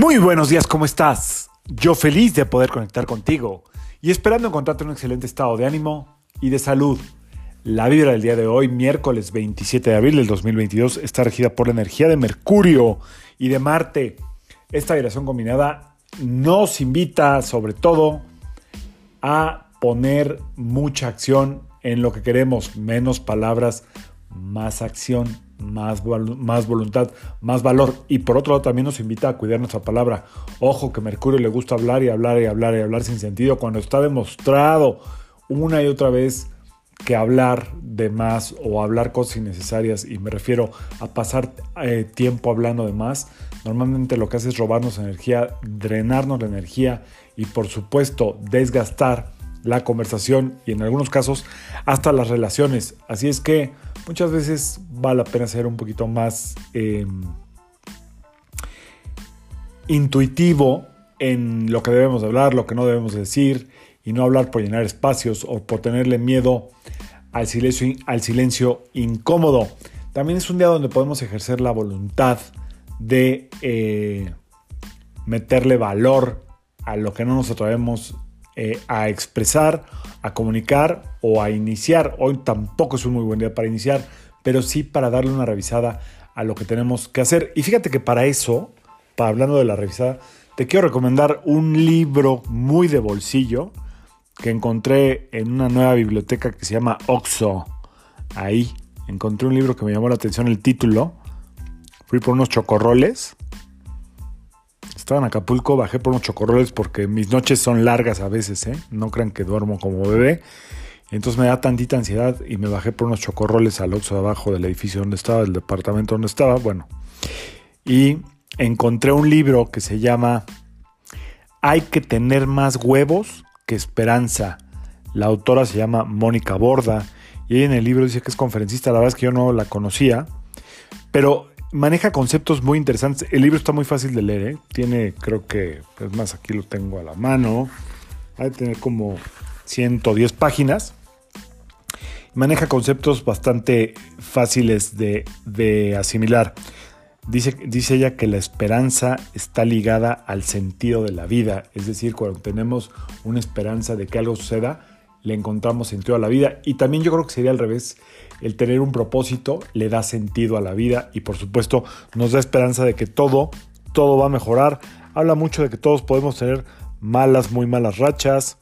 Muy buenos días, ¿cómo estás? Yo feliz de poder conectar contigo y esperando encontrarte en un excelente estado de ánimo y de salud. La vibra del día de hoy, miércoles 27 de abril del 2022, está regida por la energía de Mercurio y de Marte. Esta vibración combinada nos invita sobre todo a poner mucha acción en lo que queremos, menos palabras, más acción, más, más voluntad, más valor. Y por otro lado también nos invita a cuidar nuestra palabra. Ojo que Mercurio le gusta hablar y hablar y hablar y hablar sin sentido cuando está demostrado una y otra vez que hablar de más o hablar cosas innecesarias, y me refiero a pasar eh, tiempo hablando de más, normalmente lo que hace es robarnos energía, drenarnos la energía y por supuesto desgastar la conversación y en algunos casos hasta las relaciones. Así es que muchas veces vale la pena ser un poquito más em, intuitivo en lo que debemos hablar, lo que no debemos decir y no hablar por llenar espacios o por tenerle miedo al silencio, al silencio incómodo. También es un día donde podemos ejercer la voluntad de eh, meterle valor a lo que no nos atrevemos eh, a expresar, a comunicar o a iniciar. Hoy tampoco es un muy buen día para iniciar, pero sí para darle una revisada a lo que tenemos que hacer. Y fíjate que para eso, para hablando de la revisada, te quiero recomendar un libro muy de bolsillo que encontré en una nueva biblioteca que se llama Oxo. Ahí encontré un libro que me llamó la atención el título. Fui por unos chocorroles en Acapulco, bajé por unos chocorroles porque mis noches son largas a veces, ¿eh? No crean que duermo como bebé. Entonces me da tantita ansiedad y me bajé por unos chocorroles al oxo de abajo del edificio donde estaba, del departamento donde estaba. Bueno, y encontré un libro que se llama Hay que tener más huevos que esperanza. La autora se llama Mónica Borda y en el libro dice que es conferencista. La verdad es que yo no la conocía, pero maneja conceptos muy interesantes. El libro está muy fácil de leer, ¿eh? tiene, creo que, es más, aquí lo tengo a la mano. Va a tener como 110 páginas. Maneja conceptos bastante fáciles de, asimilar. Dice, dice ella que la esperanza está ligada al sentido de la vida, es decir, cuando tenemos una esperanza de que algo suceda, le encontramos sentido a la vida. Y también yo creo que sería al revés el tener un propósito le da sentido a la vida y por supuesto nos da esperanza de que todo, todo va a mejorar. Habla mucho de que todos podemos tener malas, muy malas rachas,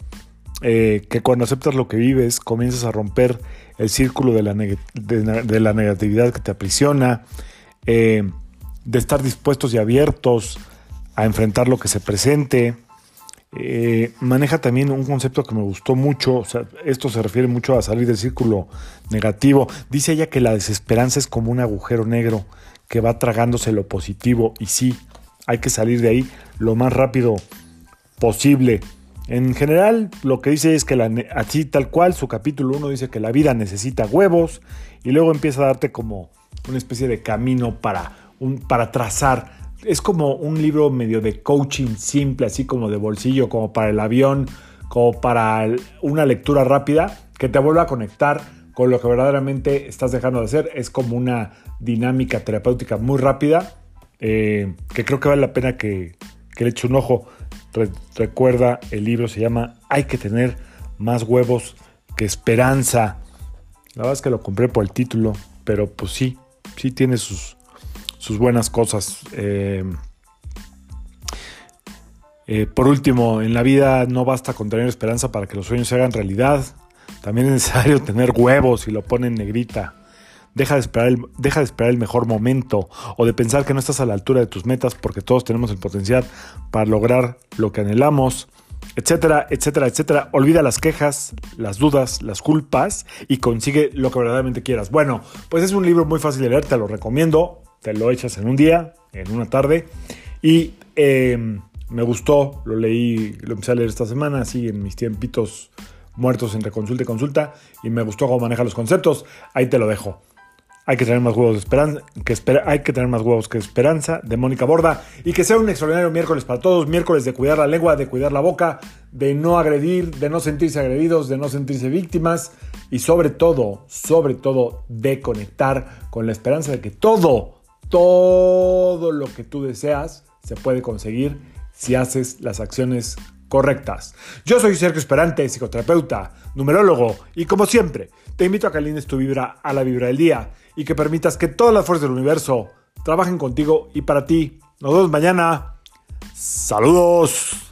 eh, que cuando aceptas lo que vives comienzas a romper el círculo de la, de, la negatividad que te aprisiona, eh, de estar dispuestos y abiertos a enfrentar lo que se presente. Eh, maneja también un concepto que me gustó mucho, esto se refiere mucho a salir del círculo negativo. Dice ella que la desesperanza es como un agujero negro que va tragándose lo positivo y sí, hay que salir de ahí lo más rápido posible. En general, lo que dice es que así tal cual, su capítulo 1 dice que la vida necesita huevos y luego empieza a darte como una especie de camino para, un, para trazar es como un libro medio de coaching simple, así como de bolsillo, como para el avión, como para una lectura rápida, que te vuelva a conectar con lo que verdaderamente estás dejando de hacer. Es como una dinámica terapéutica muy rápida, eh, que creo que vale la pena que, le eche un ojo. recuerda, el libro se llama Hay que tener más huevos que esperanza. La verdad es que lo compré por el título, pero pues sí, sí tiene sus, sus buenas cosas. Eh, eh, por último, en la vida no basta con tener esperanza para que los sueños se hagan realidad. También es necesario tener huevos y lo ponen negrita. Deja de, esperar el, deja de esperar el mejor momento o de pensar que no estás a la altura de tus metas porque todos tenemos el potencial para lograr lo que anhelamos, etcétera, etcétera, etcétera. Olvida las quejas, las dudas, las culpas y consigue lo que verdaderamente quieras. Bueno, pues es un libro muy fácil de leer, te lo recomiendo te lo echas en un día, en una tarde. Y em, me gustó, lo leí, lo empecé a leer esta semana, así en mis tiempitos muertos entre consulta y consulta, y me gustó cómo maneja los conceptos. Ahí te lo dejo. Hay que tener más huevos de esperanza, que hay que tener más huevos que esperanza, de Mónica Borda, y que sea un extraordinario miércoles para todos, miércoles de cuidar la lengua, de cuidar la boca, de no agredir, de no sentirse agredidos, de no sentirse víctimas, y sobre todo, sobre todo, de conectar con la esperanza de que todo, todo lo que tú deseas se puede conseguir si haces las acciones correctas. Yo soy Sergio Esperante, psicoterapeuta, numerólogo, y como siempre, te invito a que alines tu vibra a la vibra del día y que permitas que todas las fuerzas del universo trabajen contigo y para ti. Nos vemos mañana. Saludos.